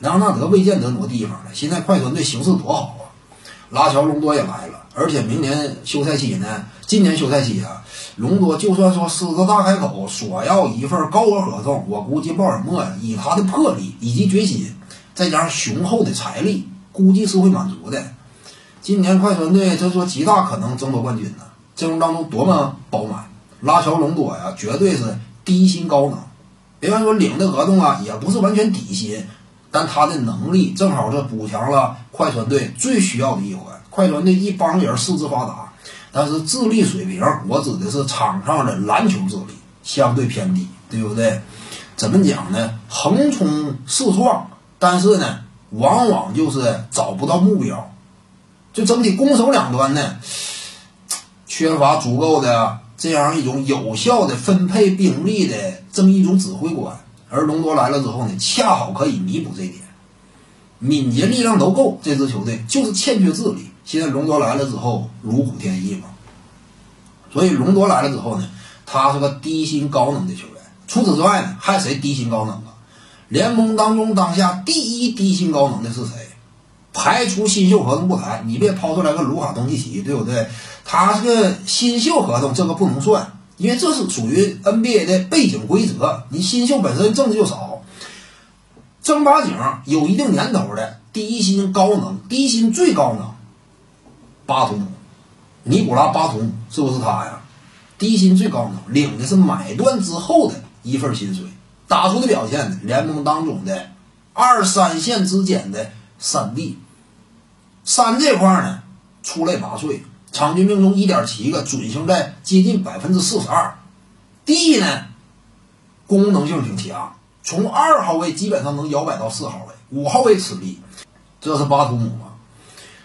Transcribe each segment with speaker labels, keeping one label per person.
Speaker 1: 莱昂纳德未见得挪地方了。现在快船队形势多好啊！拉乔隆多也来了，而且明年休赛期呢，今年休赛期啊，隆多就算说狮子大开口索要一份高额合同，我估计鲍尔默，以他的魄力以及决心，再加上雄厚的财力，估计是会满足的。今年快船队这说极大可能争夺冠军呢，阵容当中多么饱满！拉乔隆多呀，绝对是低薪高能。别看说领的合同啊，也不是完全底薪，但他的能力正好是补强了快船队最需要的一环。快船队一帮人四肢发达，但是智力水平，我指的是场上的篮球智力相对偏低，对不对？怎么讲呢？横冲直撞，但是呢，往往就是找不到目标。就整体攻守两端呢，缺乏足够的这样一种有效的分配兵力的这么一种指挥官，而隆多来了之后呢，恰好可以弥补这一点，敏捷力量都够，这支球队就是欠缺智力。现在隆多来了之后，如虎添翼嘛，所以隆多来了之后呢，他是个低薪高能的球员。除此之外呢，还谁低薪高能啊？联盟当中当下第一低薪高能的是谁？排除新秀合同不谈，你别抛出来个卢卡东契奇，对不对？他是个新秀合同，这个不能算，因为这是属于 NBA 的背景规则。你新秀本身挣的就少，正儿八经有一定年头的低薪高能，低薪最高能，巴图姆，尼古拉巴图姆是不是他呀？低薪最高能，领的是买断之后的一份薪水，打出的表现呢，联盟当中的二三线之间的。三 D，三这块呢出类拔萃，场均命中一点七个，准星在接近百分之四十二。D 呢功能性挺强，从二号位基本上能摇摆到四号位，五号位吃力。这是巴图姆啊，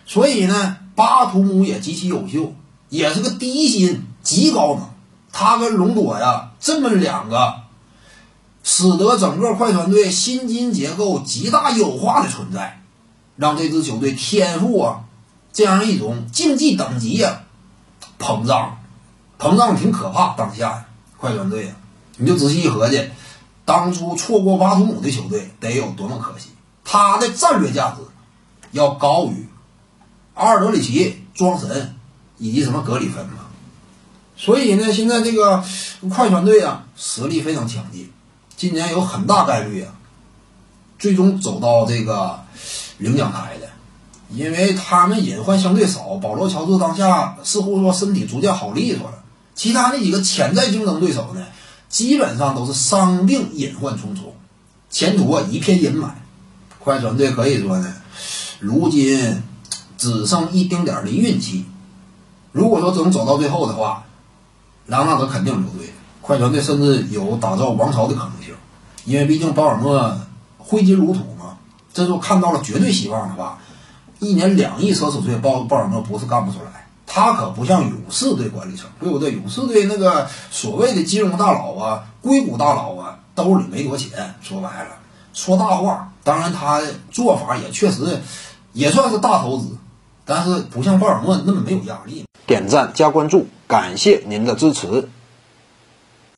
Speaker 1: 所以呢，巴图姆也极其优秀，也是个低薪极高能。他跟隆多呀这么两个，使得整个快船队薪金结构极大优化的存在。让这支球队天赋啊，这样一种竞技等级呀膨胀，膨胀挺可怕。当下，快船队呀，你就仔细一合计，当初错过巴图姆的球队得有多么可惜。他的战略价值要高于阿尔德里奇、庄神以及什么格里芬嘛。所以呢，现在这个快船队啊，实力非常强劲，今年有很大概率啊，最终走到这个。领奖台的，因为他们隐患相对少。保罗·乔治当下似乎说身体逐渐好利索了，其他那几个潜在竞争对手呢，基本上都是伤病隐患重重，前途啊一片阴霾。快船队可以说呢，如今只剩一丁点的运气。如果说只能走到最后的话，莱昂纳德肯定留队，快船队甚至有打造王朝的可能性，因为毕竟鲍尔默挥金如土嘛。这就看到了绝对希望的话，一年两亿奢侈税，鲍鲍尔默不是干不出来。他可不像勇士队管理层，对不对？勇士队那个所谓的金融大佬啊、硅谷大佬啊，兜里没多钱，说白了说大话。当然，他做法也确实也算是大投资，但是不像鲍尔默那么没有压力。
Speaker 2: 点赞加关注，感谢您的支持。